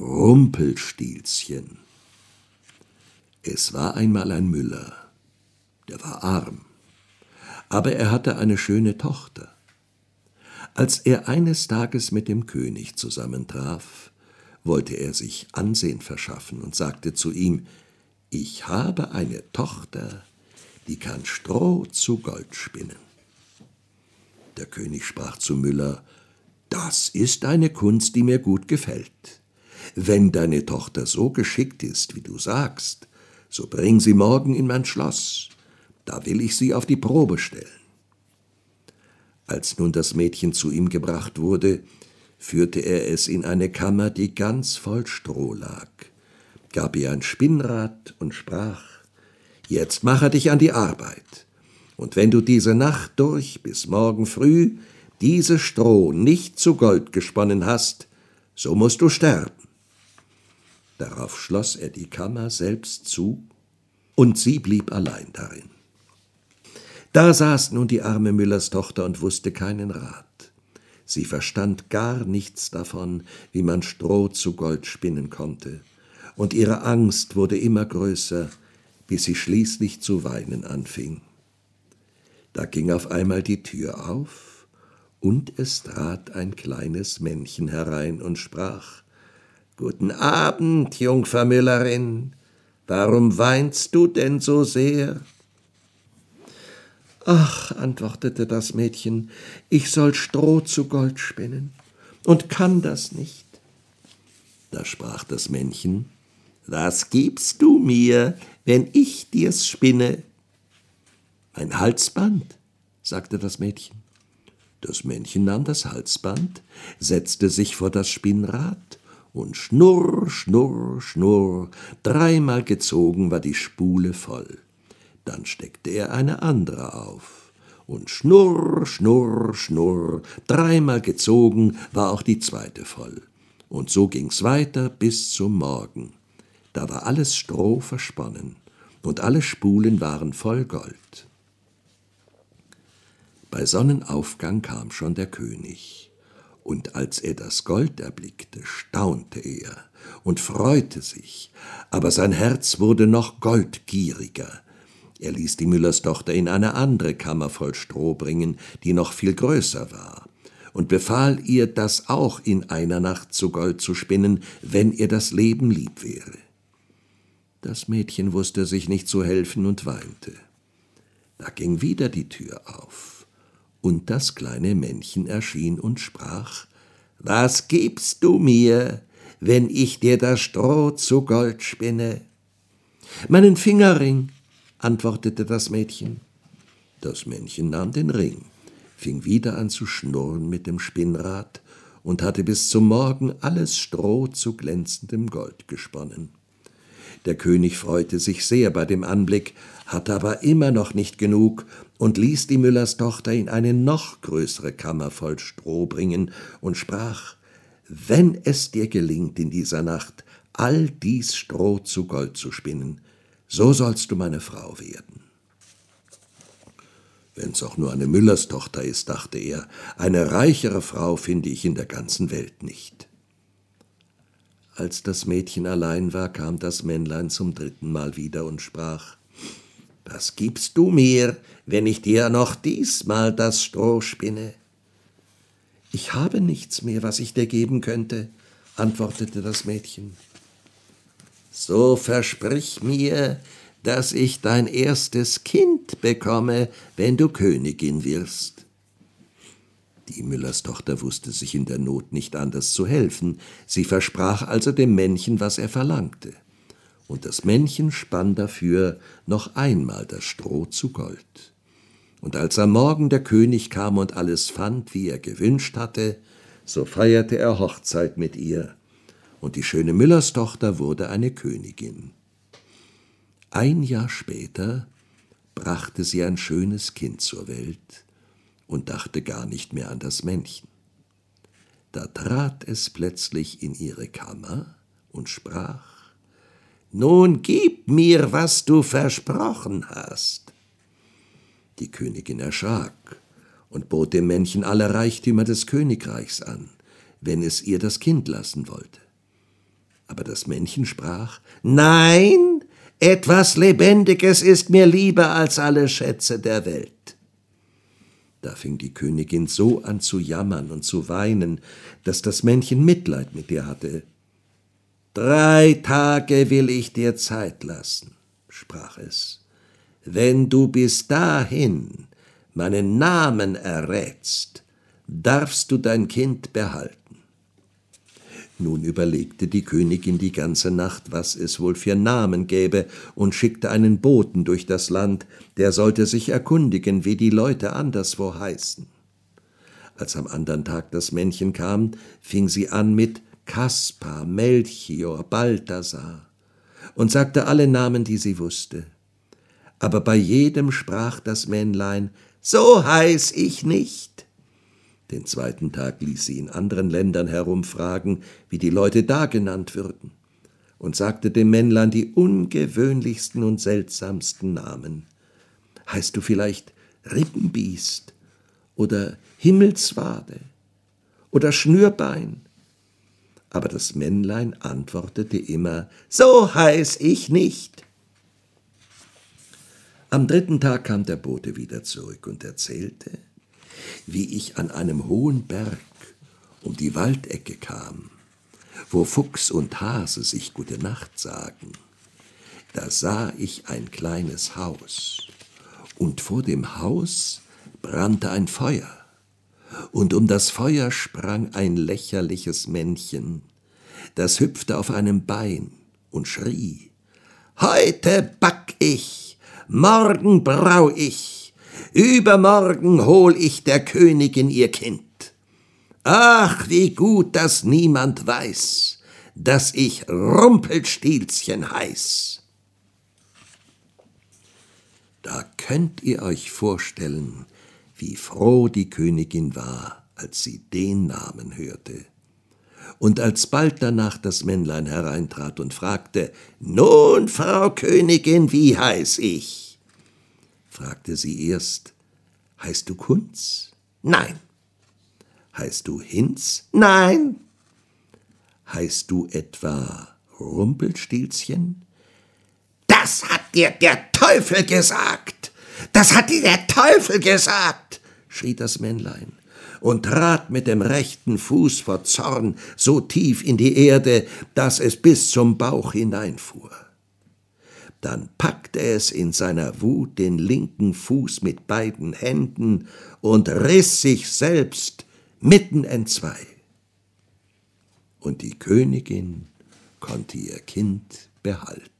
Rumpelstilzchen. Es war einmal ein Müller, der war arm, aber er hatte eine schöne Tochter. Als er eines Tages mit dem König zusammentraf, wollte er sich Ansehen verschaffen und sagte zu ihm, ich habe eine Tochter, die kann Stroh zu Gold spinnen. Der König sprach zu Müller, das ist eine Kunst, die mir gut gefällt. Wenn deine Tochter so geschickt ist, wie du sagst, so bring sie morgen in mein Schloss, da will ich sie auf die Probe stellen. Als nun das Mädchen zu ihm gebracht wurde, führte er es in eine Kammer, die ganz voll Stroh lag, gab ihr ein Spinnrad und sprach Jetzt mache dich an die Arbeit, und wenn du diese Nacht durch bis morgen früh dieses Stroh nicht zu Gold gesponnen hast, so musst du sterben. Darauf schloss er die Kammer selbst zu, und sie blieb allein darin. Da saß nun die arme Müllers Tochter und wusste keinen Rat. Sie verstand gar nichts davon, wie man Stroh zu Gold spinnen konnte, und ihre Angst wurde immer größer, bis sie schließlich zu weinen anfing. Da ging auf einmal die Tür auf, und es trat ein kleines Männchen herein und sprach Guten Abend, Jungfer Müllerin, warum weinst du denn so sehr? Ach, antwortete das Mädchen, ich soll Stroh zu Gold spinnen und kann das nicht. Da sprach das Männchen, Was gibst du mir, wenn ich dir's spinne? Ein Halsband, sagte das Mädchen. Das Männchen nahm das Halsband, setzte sich vor das Spinnrad, und schnurr, schnurr, schnurr, dreimal gezogen war die Spule voll. Dann steckte er eine andere auf. Und schnurr, schnurr, schnurr, dreimal gezogen war auch die zweite voll. Und so ging's weiter bis zum Morgen. Da war alles Stroh versponnen, und alle Spulen waren voll Gold. Bei Sonnenaufgang kam schon der König, und als er das Gold erblickte, staunte er und freute sich, aber sein Herz wurde noch goldgieriger, er ließ die Müllerstochter in eine andere Kammer voll Stroh bringen, die noch viel größer war, und befahl ihr, das auch in einer Nacht zu Gold zu spinnen, wenn ihr das Leben lieb wäre. Das Mädchen wusste sich nicht zu helfen und weinte. Da ging wieder die Tür auf, und das kleine Männchen erschien und sprach Was gibst du mir, wenn ich dir das Stroh zu Gold spinne? Meinen Fingerring, antwortete das Mädchen. Das Männchen nahm den Ring, fing wieder an zu schnurren mit dem Spinnrad und hatte bis zum Morgen alles Stroh zu glänzendem Gold gesponnen. Der König freute sich sehr bei dem Anblick, hatte aber immer noch nicht genug und ließ die Müllerstochter in eine noch größere Kammer voll Stroh bringen und sprach Wenn es dir gelingt, in dieser Nacht all dies Stroh zu Gold zu spinnen, so sollst du meine Frau werden. Wenn's auch nur eine Müllerstochter ist, dachte er, eine reichere Frau finde ich in der ganzen Welt nicht. Als das Mädchen allein war, kam das Männlein zum dritten Mal wieder und sprach Was gibst du mir, wenn ich dir noch diesmal das Stroh spinne? Ich habe nichts mehr, was ich dir geben könnte, antwortete das Mädchen. So versprich mir, dass ich dein erstes Kind bekomme, wenn du Königin wirst. Die Müllerstochter wusste sich in der Not nicht anders zu helfen, sie versprach also dem Männchen, was er verlangte, und das Männchen spann dafür noch einmal das Stroh zu Gold. Und als am Morgen der König kam und alles fand, wie er gewünscht hatte, so feierte er Hochzeit mit ihr, und die schöne Müllerstochter wurde eine Königin. Ein Jahr später brachte sie ein schönes Kind zur Welt und dachte gar nicht mehr an das Männchen. Da trat es plötzlich in ihre Kammer und sprach Nun gib mir, was du versprochen hast. Die Königin erschrak und bot dem Männchen alle Reichtümer des Königreichs an, wenn es ihr das Kind lassen wollte. Aber das Männchen sprach Nein, etwas Lebendiges ist mir lieber als alle Schätze der Welt. Da fing die Königin so an zu jammern und zu weinen, dass das Männchen Mitleid mit ihr hatte. Drei Tage will ich dir Zeit lassen, sprach es. Wenn du bis dahin meinen Namen errätst, darfst du dein Kind behalten. Nun überlegte die Königin die ganze Nacht, was es wohl für Namen gäbe, und schickte einen Boten durch das Land, der sollte sich erkundigen, wie die Leute anderswo heißen. Als am andern Tag das Männchen kam, fing sie an mit Kaspar, Melchior, Balthasar und sagte alle Namen, die sie wusste. Aber bei jedem sprach das Männlein, so heiß ich nicht. Den zweiten Tag ließ sie in anderen Ländern herumfragen, wie die Leute da genannt würden, und sagte dem Männlein die ungewöhnlichsten und seltsamsten Namen. Heißt du vielleicht Rippenbiest oder Himmelswade oder Schnürbein? Aber das Männlein antwortete immer, so heiß ich nicht. Am dritten Tag kam der Bote wieder zurück und erzählte, wie ich an einem hohen Berg um die Waldecke kam, wo Fuchs und Hase sich gute Nacht sagen. Da sah ich ein kleines Haus, und vor dem Haus brannte ein Feuer, und um das Feuer sprang ein lächerliches Männchen, das hüpfte auf einem Bein und schrie Heute back ich, morgen brau ich, Übermorgen hol ich der Königin ihr Kind. Ach, wie gut, dass niemand weiß, dass ich Rumpelstilzchen heiß. Da könnt ihr euch vorstellen, wie froh die Königin war, als sie den Namen hörte. Und als bald danach das Männlein hereintrat und fragte, Nun, Frau Königin, wie heiß ich? Fragte sie erst. Heißt du Kunz? Nein. Heißt du Hinz? Nein. Heißt du etwa Rumpelstilzchen? Das hat dir der Teufel gesagt. Das hat dir der Teufel gesagt, schrie das Männlein und trat mit dem rechten Fuß vor Zorn so tief in die Erde, dass es bis zum Bauch hineinfuhr. Dann packte es in seiner Wut den linken Fuß mit beiden Händen und riss sich selbst mitten entzwei. Und die Königin konnte ihr Kind behalten.